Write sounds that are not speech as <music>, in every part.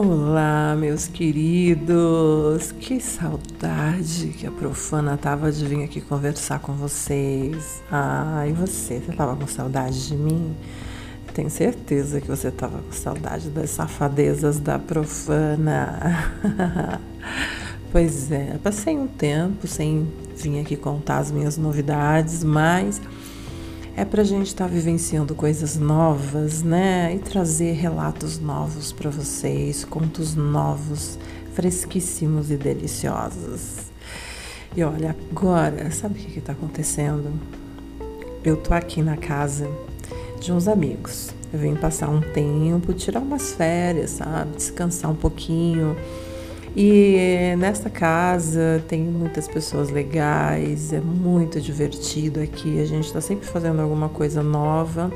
Olá, meus queridos! Que saudade que a profana tava de vir aqui conversar com vocês. Ah, e você? Você tava com saudade de mim? Tenho certeza que você tava com saudade das safadezas da profana. <laughs> pois é, passei um tempo sem vir aqui contar as minhas novidades, mas é para a gente estar tá vivenciando coisas novas, né? E trazer relatos novos para vocês, contos novos, fresquíssimos e deliciosos. E olha, agora, sabe o que está acontecendo? Eu tô aqui na casa de uns amigos. Eu vim passar um tempo, tirar umas férias, sabe? Descansar um pouquinho e nesta casa tem muitas pessoas legais, é muito divertido aqui. A gente está sempre fazendo alguma coisa nova,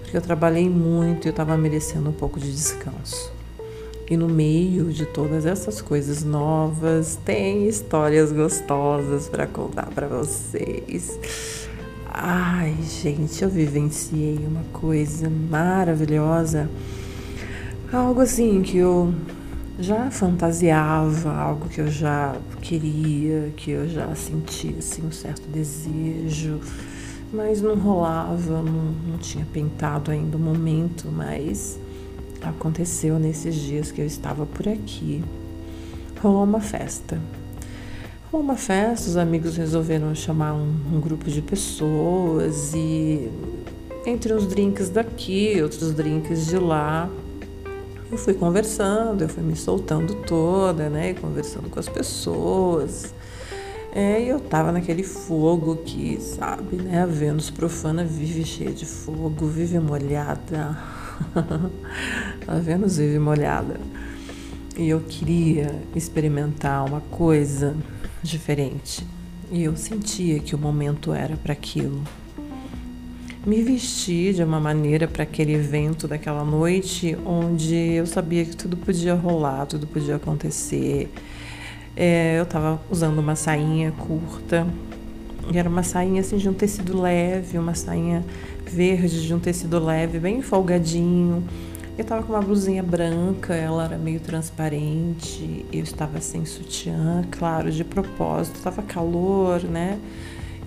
porque eu trabalhei muito e eu estava merecendo um pouco de descanso. E no meio de todas essas coisas novas, tem histórias gostosas para contar para vocês. Ai, gente, eu vivenciei uma coisa maravilhosa. Algo assim que eu já fantasiava algo que eu já queria, que eu já sentia assim, um certo desejo, mas não rolava, não, não tinha pintado ainda o momento, mas aconteceu nesses dias que eu estava por aqui. Rolou uma festa. Rolou uma festa, os amigos resolveram chamar um, um grupo de pessoas e entre uns drinks daqui, outros drinks de lá, eu fui conversando, eu fui me soltando toda, né? Conversando com as pessoas. É, e eu tava naquele fogo que, sabe, né? A Vênus profana vive cheia de fogo, vive molhada. <laughs> a Vênus vive molhada. E eu queria experimentar uma coisa diferente. E eu sentia que o momento era para aquilo me vestir de uma maneira para aquele evento daquela noite, onde eu sabia que tudo podia rolar, tudo podia acontecer. É, eu estava usando uma sainha curta, e era uma sainha assim de um tecido leve, uma sainha verde de um tecido leve, bem folgadinho. Eu estava com uma blusinha branca, ela era meio transparente, eu estava sem sutiã, claro, de propósito, estava calor, né?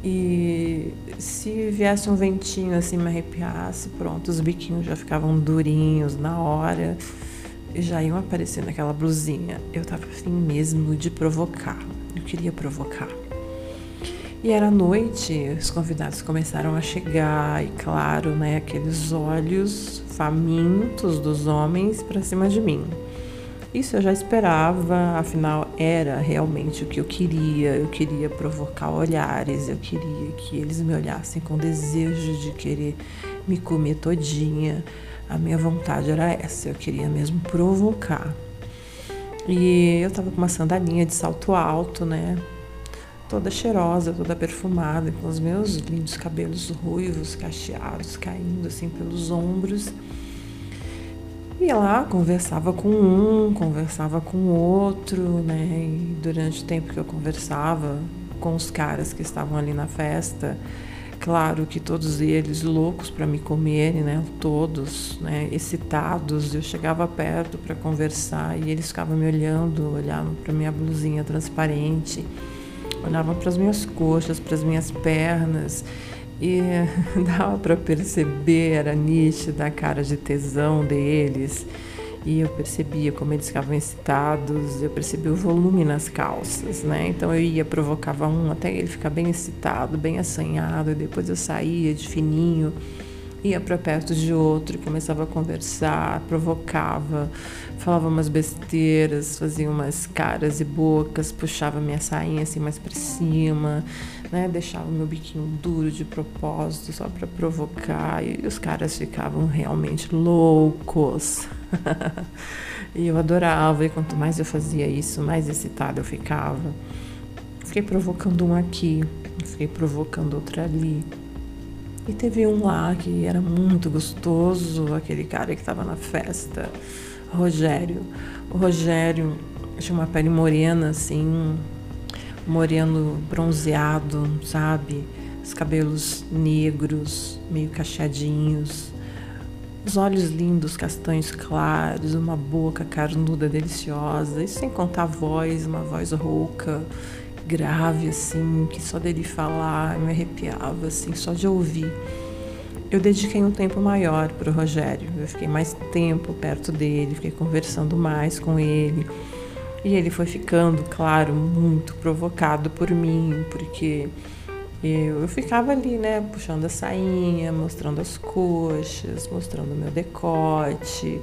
E se viesse um ventinho assim me arrepiasse, pronto, os biquinhos já ficavam durinhos na hora e já iam aparecer naquela blusinha. Eu tava afim mesmo de provocar. Eu queria provocar. E era noite, os convidados começaram a chegar e claro, né, aqueles olhos famintos dos homens para cima de mim. Isso eu já esperava, afinal era realmente o que eu queria. Eu queria provocar olhares, eu queria que eles me olhassem com desejo de querer me comer todinha. A minha vontade era essa, eu queria mesmo provocar. E eu tava com uma sandalinha de salto alto, né? Toda cheirosa, toda perfumada, com os meus lindos cabelos ruivos, cacheados, caindo assim pelos ombros. Ia lá, conversava com um, conversava com outro, né? E durante o tempo que eu conversava com os caras que estavam ali na festa, claro que todos eles loucos para me comerem, né? Todos, né? Excitados. Eu chegava perto para conversar e eles ficavam me olhando, olhavam para minha blusinha transparente, olhavam para as minhas coxas, para as minhas pernas e <laughs> dava para perceber, era nítida a cara de tesão deles. E eu percebia como eles ficavam excitados, eu percebia o volume nas calças, né? Então eu ia, provocava um até ele ficar bem excitado, bem assanhado, e depois eu saía de fininho ia para perto de outro, começava a conversar, provocava, falava umas besteiras, fazia umas caras e bocas, puxava minha sainha assim mais para cima, né? Deixava meu biquinho duro de propósito só para provocar e os caras ficavam realmente loucos. <laughs> e eu adorava e quanto mais eu fazia isso, mais excitada eu ficava. Fiquei provocando um aqui, fiquei provocando outro ali. E teve um lá que era muito gostoso, aquele cara que estava na festa, Rogério. O Rogério tinha uma pele morena, assim, moreno bronzeado, sabe? Os cabelos negros, meio cacheadinhos. Os olhos lindos, castanhos claros, uma boca carnuda deliciosa, e sem contar a voz, uma voz rouca, grave assim, que só dele falar me arrepiava assim, só de ouvir. Eu dediquei um tempo maior para o Rogério. Eu fiquei mais tempo perto dele, fiquei conversando mais com ele. E ele foi ficando, claro, muito provocado por mim, porque eu, eu ficava ali, né, puxando a sainha, mostrando as coxas, mostrando o meu decote.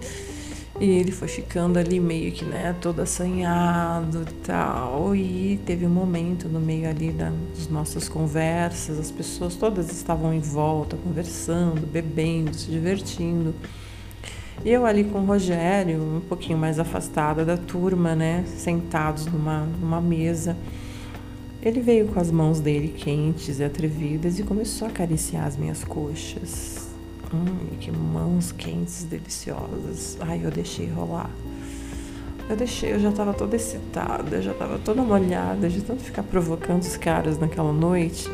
E ele foi ficando ali meio que, né, todo assanhado e tal. E teve um momento no meio ali das nossas conversas, as pessoas todas estavam em volta, conversando, bebendo, se divertindo. E eu ali com o Rogério, um pouquinho mais afastada da turma, né, sentados numa, numa mesa. Ele veio com as mãos dele quentes e atrevidas e começou a acariciar as minhas coxas. Que mãos quentes, deliciosas. Ai, eu deixei rolar. Eu deixei, eu já estava toda excitada, já estava toda molhada de tanto ficar provocando os caras naquela noite,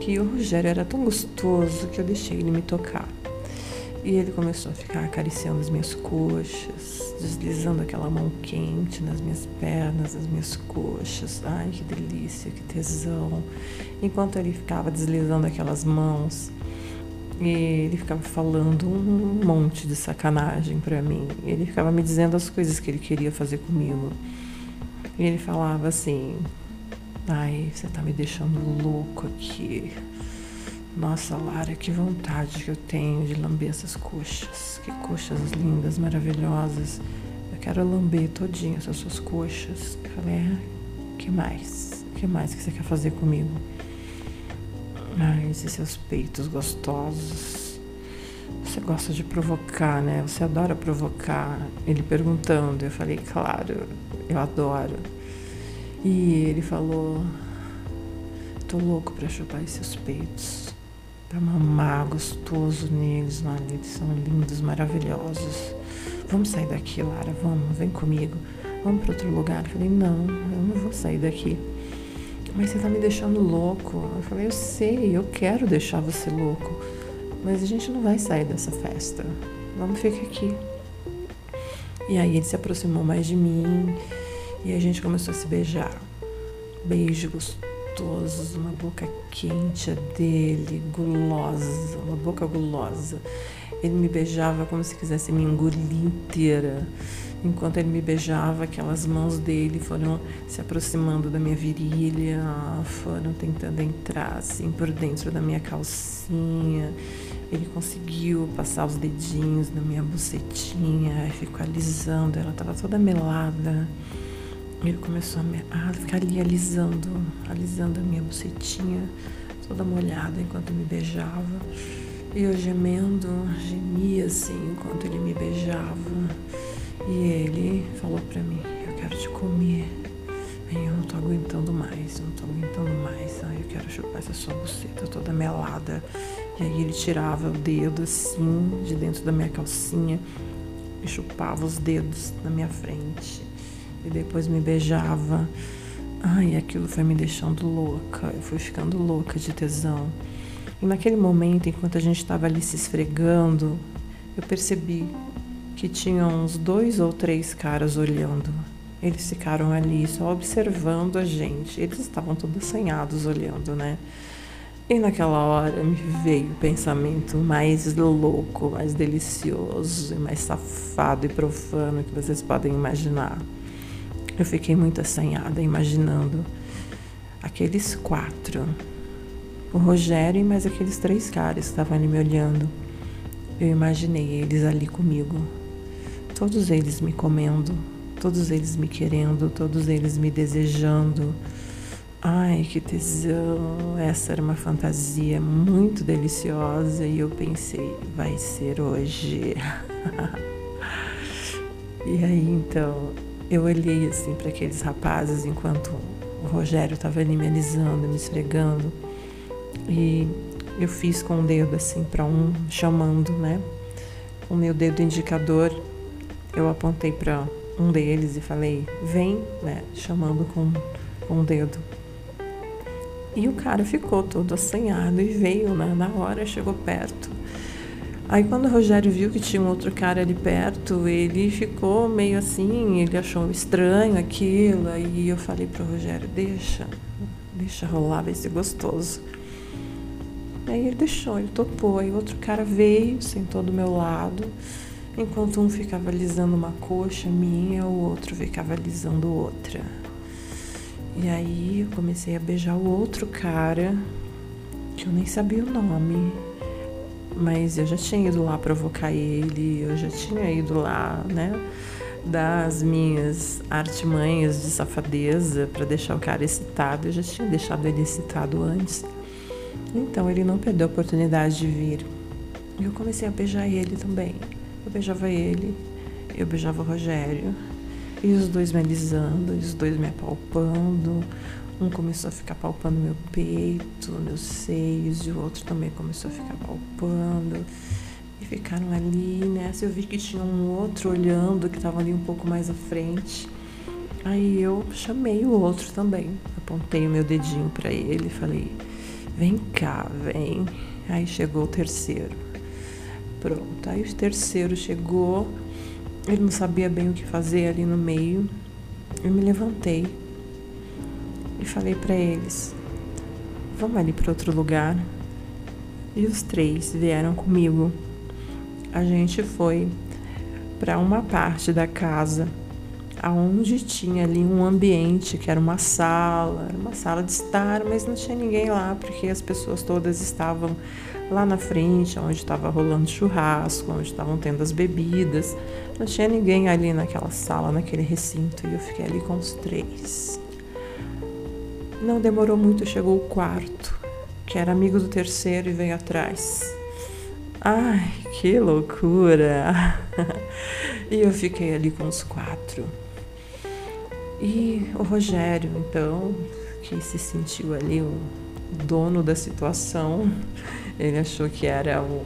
que o Rogério era tão gostoso que eu deixei ele me tocar. E ele começou a ficar acariciando as minhas coxas, deslizando aquela mão quente nas minhas pernas, nas minhas coxas. Ai, que delícia, que tesão. Enquanto ele ficava deslizando aquelas mãos, ele ficava falando um monte de sacanagem para mim. Ele ficava me dizendo as coisas que ele queria fazer comigo. E ele falava assim: Ai, você tá me deixando louco aqui. Nossa, Lara, que vontade que eu tenho de lamber essas coxas. Que coxas lindas, maravilhosas. Eu quero lamber todinho essas suas coxas. Eu falei, é, que mais? que mais que você quer fazer comigo? Ai, esses seus peitos gostosos. Você gosta de provocar, né? Você adora provocar. Ele perguntando, eu falei, claro, eu adoro. E ele falou, tô louco para chupar esses peitos para mamar gostoso neles, olha, eles são lindos, maravilhosos. Vamos sair daqui, Lara, vamos, vem comigo. Vamos para outro lugar. Eu falei, não, eu não vou sair daqui. Mas você tá me deixando louco. Eu falei, eu sei, eu quero deixar você louco. Mas a gente não vai sair dessa festa. Vamos ficar aqui. E aí ele se aproximou mais de mim e a gente começou a se beijar. Beijo gostoso uma boca quente dele, gulosa, uma boca gulosa. Ele me beijava como se quisesse me engolir inteira. Enquanto ele me beijava, aquelas mãos dele foram se aproximando da minha virilha, foram tentando entrar assim por dentro da minha calcinha. Ele conseguiu passar os dedinhos na minha bucetinha, ficou alisando, ela estava toda melada. Ele começou a, a ficar ali alisando, alisando a minha bucetinha, toda molhada enquanto me beijava. E eu gemendo, gemia assim enquanto ele me beijava. E ele falou para mim: Eu quero te comer. Aí eu não tô aguentando mais, não tô aguentando mais. Ai, eu quero chupar essa sua buceta toda melada. E aí ele tirava o dedo assim de dentro da minha calcinha e chupava os dedos na minha frente e depois me beijava. Ai, aquilo foi me deixando louca. Eu fui ficando louca de tesão. E naquele momento, enquanto a gente estava ali se esfregando, eu percebi que tinha uns dois ou três caras olhando. Eles ficaram ali só observando a gente. Eles estavam todos assanhados olhando, né? E naquela hora me veio o pensamento mais louco, mais delicioso mais safado e profano que vocês podem imaginar. Eu fiquei muito assanhada imaginando aqueles quatro. O Rogério e mais aqueles três caras que estavam ali me olhando. Eu imaginei eles ali comigo. Todos eles me comendo, todos eles me querendo, todos eles me desejando. Ai, que tesão! Essa era uma fantasia muito deliciosa e eu pensei, vai ser hoje. <laughs> e aí então eu olhei assim para aqueles rapazes enquanto o Rogério estava ali me alisando, me esfregando. E eu fiz com o dedo assim para um, chamando, né? O meu dedo indicador, eu apontei para um deles e falei: "Vem", né, chamando com com o dedo. E o cara ficou todo assanhado e veio, né, na hora chegou perto. Aí quando o Rogério viu que tinha um outro cara ali perto, ele ficou meio assim, ele achou estranho aquilo. Aí eu falei pro Rogério, deixa, deixa rolar, vai ser gostoso. Aí ele deixou, ele topou. Aí outro cara veio, sentou do meu lado. Enquanto um ficava alisando uma coxa minha, o outro ficava alisando outra. E aí eu comecei a beijar o outro cara, que eu nem sabia o nome. Mas eu já tinha ido lá provocar ele, eu já tinha ido lá, né? Das minhas artimanhas de safadeza para deixar o cara excitado. Eu já tinha deixado ele excitado antes. Então ele não perdeu a oportunidade de vir. E eu comecei a beijar ele também. Eu beijava ele, eu beijava o Rogério. E os dois me alisando, e os dois me apalpando. Um começou a ficar palpando meu peito, meus seios, e o outro também começou a ficar palpando. E ficaram ali, nessa. Eu vi que tinha um outro olhando, que estava ali um pouco mais à frente. Aí eu chamei o outro também. Apontei o meu dedinho para ele e falei: Vem cá, vem. Aí chegou o terceiro. Pronto. Aí o terceiro chegou. Ele não sabia bem o que fazer ali no meio. Eu me levantei e falei para eles: Vamos ali para outro lugar. E os três vieram comigo. A gente foi para uma parte da casa aonde tinha ali um ambiente que era uma sala, uma sala de estar, mas não tinha ninguém lá porque as pessoas todas estavam lá na frente, onde estava rolando churrasco, onde estavam tendo as bebidas. Não tinha ninguém ali naquela sala, naquele recinto, e eu fiquei ali com os três. Não demorou muito, chegou o quarto, que era amigo do terceiro e veio atrás. Ai, que loucura! <laughs> e eu fiquei ali com os quatro. E o Rogério, então, que se sentiu ali o dono da situação, ele achou que era o,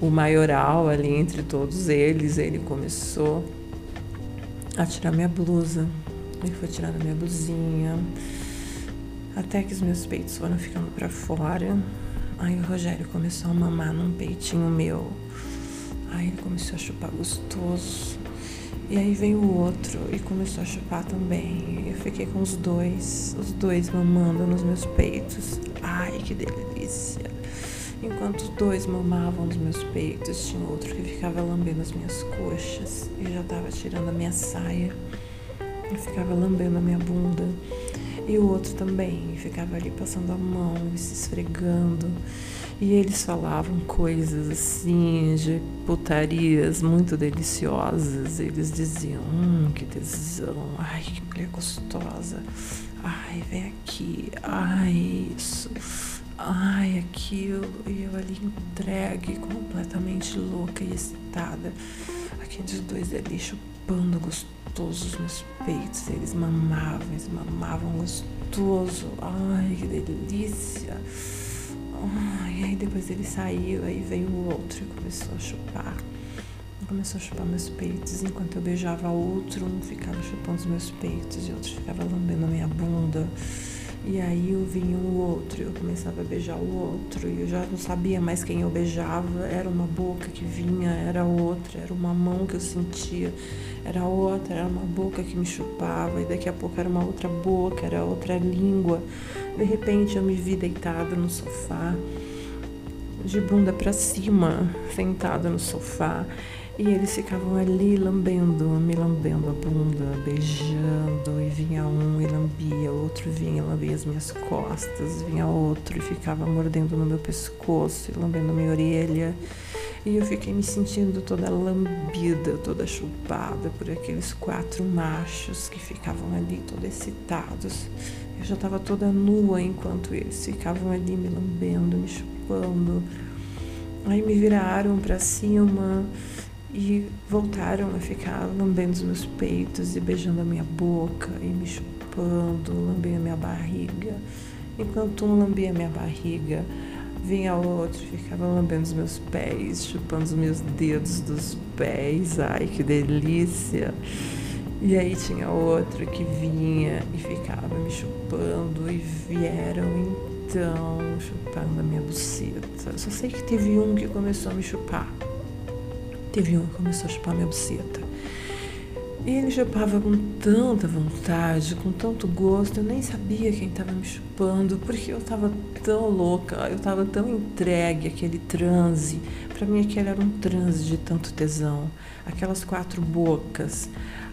o maioral ali entre todos eles. Ele começou a tirar minha blusa. Ele foi tirando minha blusinha, até que os meus peitos foram ficando para fora. Aí o Rogério começou a mamar num peitinho meu. Aí ele começou a chupar gostoso. E aí veio o outro e começou a chupar também. Eu fiquei com os dois, os dois mamando nos meus peitos. Ai, que delícia! Enquanto dois mamavam nos meus peitos, tinha outro que ficava lambendo as minhas coxas e já estava tirando a minha saia. E ficava lambendo a minha bunda. E o outro também ficava ali passando a mão e se esfregando. E eles falavam coisas assim, de putarias muito deliciosas. Eles diziam: Hum, que tesão, ai, que mulher gostosa, ai, vem aqui, ai, isso, ai, aquilo. E eu ali entregue, completamente louca e excitada. Aqueles dois ali chupando gostoso os meus peitos. Eles mamavam, eles mamavam gostoso, ai, que delícia. E aí depois ele saiu, aí veio o outro e começou a chupar. Começou a chupar meus peitos, enquanto eu beijava outro, um ficava chupando os meus peitos e outro ficava lambendo a minha bunda. E aí eu vinha o outro, eu começava a beijar o outro, e eu já não sabia mais quem eu beijava, era uma boca que vinha, era outra, era uma mão que eu sentia, era outra, era uma boca que me chupava, e daqui a pouco era uma outra boca, era outra língua. De repente eu me vi deitada no sofá, de bunda para cima, sentada no sofá, e eles ficavam ali lambendo, me lambendo a bunda, beijando, e vinha um e lambia, outro vinha e lambia as minhas costas, vinha outro e ficava mordendo no meu pescoço e lambendo minha orelha. E eu fiquei me sentindo toda lambida, toda chupada por aqueles quatro machos que ficavam ali todos excitados. Eu já estava toda nua enquanto eles ficavam ali me lambendo, me chupando. Aí me viraram para cima e voltaram a ficar lambendo os meus peitos e beijando a minha boca e me chupando, lambendo a minha barriga. Enquanto um lambia a minha barriga, vinha outro e ficava lambendo os meus pés, chupando os meus dedos dos pés. Ai, que delícia! E aí tinha outro que vinha e ficava me chupando e vieram em bonitão chupando a minha buceta. Só sei que teve um que começou a me chupar. Um que começou a chupar minha buceta. E ele chupava com tanta vontade, com tanto gosto, eu nem sabia quem estava me chupando, porque eu estava tão louca, eu estava tão entregue àquele transe. Para mim, aquele era um transe de tanto tesão. Aquelas quatro bocas,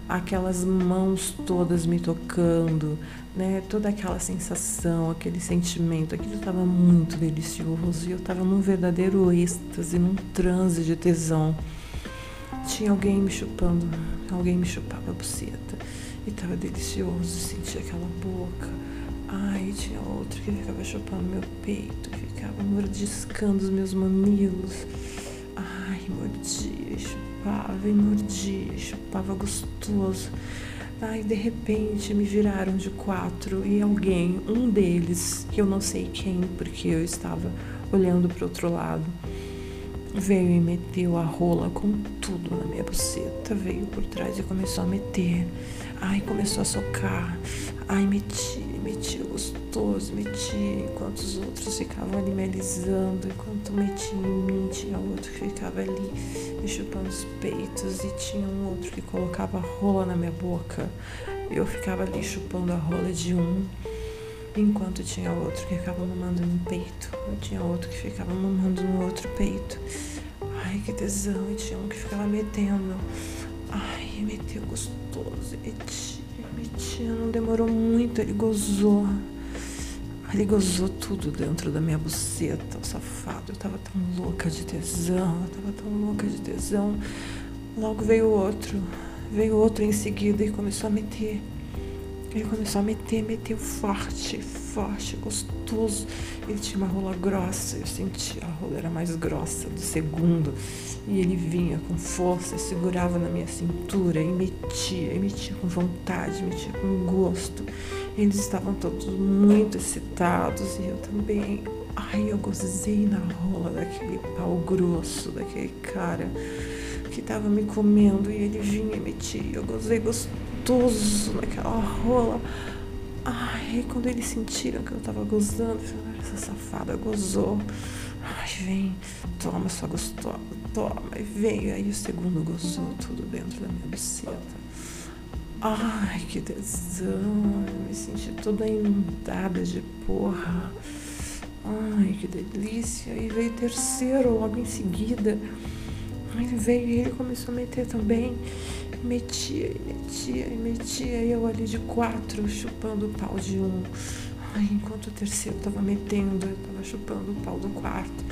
aquelas mãos todas me tocando, né? Toda aquela sensação, aquele sentimento, aquilo estava muito delicioso e eu estava num verdadeiro êxtase, num transe de tesão. Tinha alguém me chupando, alguém me chupava a buceta e estava delicioso, sentia aquela boca. Ai, tinha outro que ficava chupando meu peito, ficava mordiscando os meus mamilos. Ai, mordia, chupava e mordia, chupava gostoso. Ai, de repente me viraram de quatro e alguém, um deles, que eu não sei quem, porque eu estava olhando para outro lado, veio e meteu a rola com tudo na minha buceta, veio por trás e começou a meter. Ai, começou a socar. Ai, metia, metia gostoso, metia, enquanto os outros ficavam ali me alisando, enquanto metia em mim, tinha outro que ficava ali me chupando os peitos e tinha um outro que colocava a rola na minha boca. Eu ficava ali chupando a rola de um enquanto tinha outro que ficava mamando no peito, eu tinha outro que ficava mamando no outro peito. Ai, que tesão, e tinha um que ficava metendo. Ai, meteu gostoso, metia, metia, não demorou muito, ele gozou. Ele gozou tudo dentro da minha buceta, o safado. Eu tava tão louca de tesão, eu tava tão louca de tesão. Logo veio outro, veio outro em seguida e começou a meter. Ele começou a meter, meteu forte, forte, gostoso. Ele tinha uma rola grossa, eu senti a rola era mais grossa do segundo. E ele vinha com força, segurava na minha cintura e metia, e metia com vontade, metia com gosto. Eles estavam todos muito excitados e eu também. Ai, eu gozei na rola daquele pau grosso, daquele cara que estava me comendo e ele vinha e metia. Eu gozei gostoso gostoso naquela rola. Ai, quando eles sentiram que eu tava gozando, essa safada gozou. Ai, vem, toma sua gostosa, toma, e vem. Aí o segundo gozou tudo dentro da minha buceta. Ai, que tesão, eu me senti toda inundada de porra. Ai, que delícia. E veio o terceiro logo em seguida. Aí veio e ele começou a meter também metia e metia e metia, e eu ali de quatro, chupando o pau de um. Ai, enquanto o terceiro tava metendo, eu tava chupando o pau do quarto.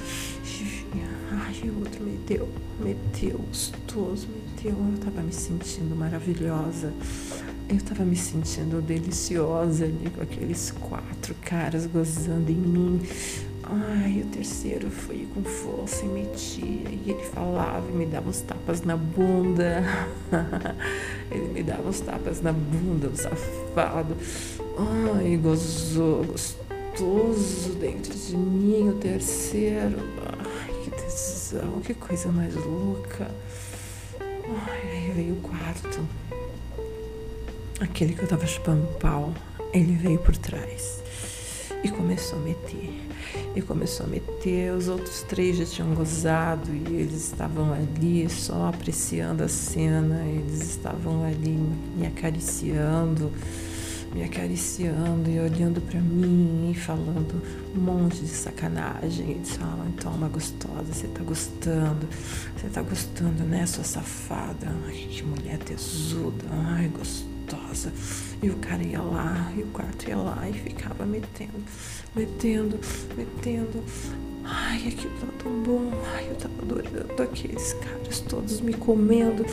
Ai, o outro meteu, meteu, gostoso, meteu. Eu tava me sentindo maravilhosa. Eu tava me sentindo deliciosa ali com aqueles quatro caras gozando em mim. Ai, o terceiro foi com força e metia. E ele falava e me dava os tapas na bunda. <laughs> ele me dava os tapas na bunda, o safado. Ai, gozou, gostoso dentro de mim, o terceiro. Ai, que tesão, que coisa mais louca. Ai, aí veio o quarto. Aquele que eu tava chupando pau, ele veio por trás e começou a meter. E começou a meter. Os outros três já tinham gozado e eles estavam ali só apreciando a cena, eles estavam ali me acariciando, me acariciando e olhando para mim e falando um monte de sacanagem. Eles falavam, uma gostosa, você tá gostando, você tá gostando, né, sua safada? Ai, que mulher tesuda, ai, gostosa gostosa. E o cara ia lá, e o quarto ia lá e ficava metendo, metendo, metendo. Ai, aquilo tava tão bom. Ai, eu tava adorando aqueles caras todos me comendo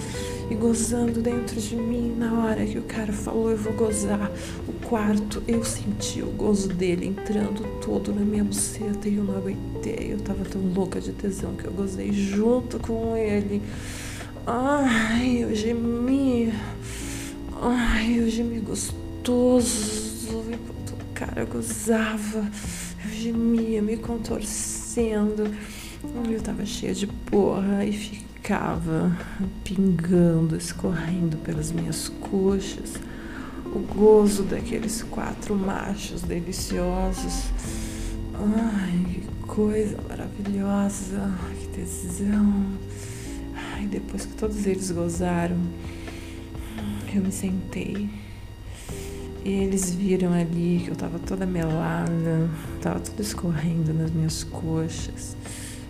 e gozando dentro de mim. Na hora que o cara falou, eu vou gozar o quarto, eu senti o gozo dele entrando todo na minha buceta e eu não aguentei. Eu tava tão louca de tesão que eu gozei junto com ele. Ai, eu gemi. Ai, eu gemi gostoso cara gozava. Eu gemia, me contorcendo. Eu tava cheia de porra e ficava pingando, escorrendo pelas minhas coxas. O gozo daqueles quatro machos deliciosos. Ai, que coisa maravilhosa, que tesão. Ai, depois que todos eles gozaram, eu me sentei. E eles viram ali que eu tava toda melada, tava tudo escorrendo nas minhas coxas.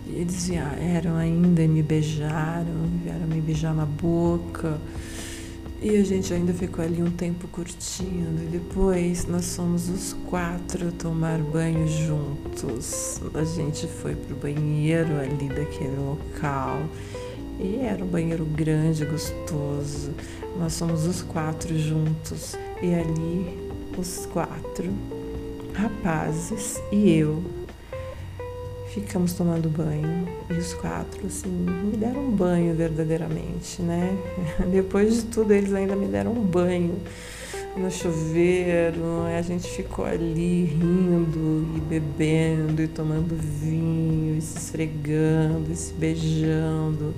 E eles vieram ainda e me beijaram, vieram me beijar na boca. E a gente ainda ficou ali um tempo curtindo. E depois nós fomos os quatro tomar banho juntos. A gente foi pro banheiro ali daquele local. E era um banheiro grande, gostoso. Nós fomos os quatro juntos. E ali, os quatro rapazes e eu ficamos tomando banho e os quatro assim me deram um banho verdadeiramente, né? <laughs> Depois de tudo eles ainda me deram um banho no chuveiro, a gente ficou ali rindo e bebendo e tomando vinho e se esfregando e se beijando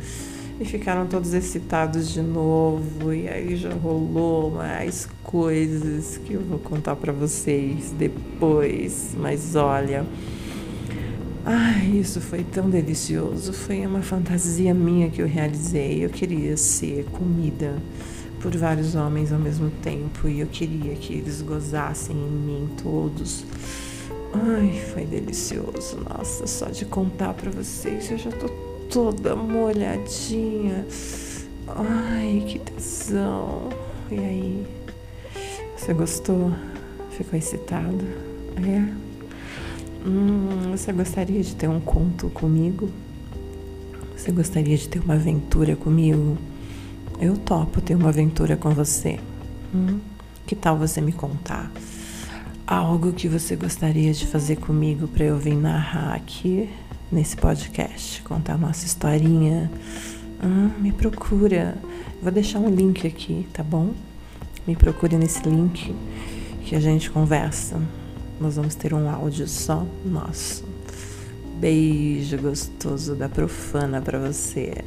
e ficaram todos excitados de novo e aí já rolou mais coisas que eu vou contar para vocês depois, mas olha, Ai, isso foi tão delicioso. Foi uma fantasia minha que eu realizei. Eu queria ser comida por vários homens ao mesmo tempo e eu queria que eles gozassem em mim todos. Ai, foi delicioso. Nossa, só de contar para vocês, eu já tô toda molhadinha. Ai, que tesão. E aí? Você gostou? Ficou excitado? É? Hum, você gostaria de ter um conto comigo? Você gostaria de ter uma aventura comigo? Eu topo ter uma aventura com você. Hum? Que tal você me contar algo que você gostaria de fazer comigo para eu vir narrar aqui nesse podcast, contar nossa historinha? Hum, me procura. Vou deixar um link aqui, tá bom? Me procure nesse link que a gente conversa nós vamos ter um áudio só nosso. Beijo gostoso da profana para você.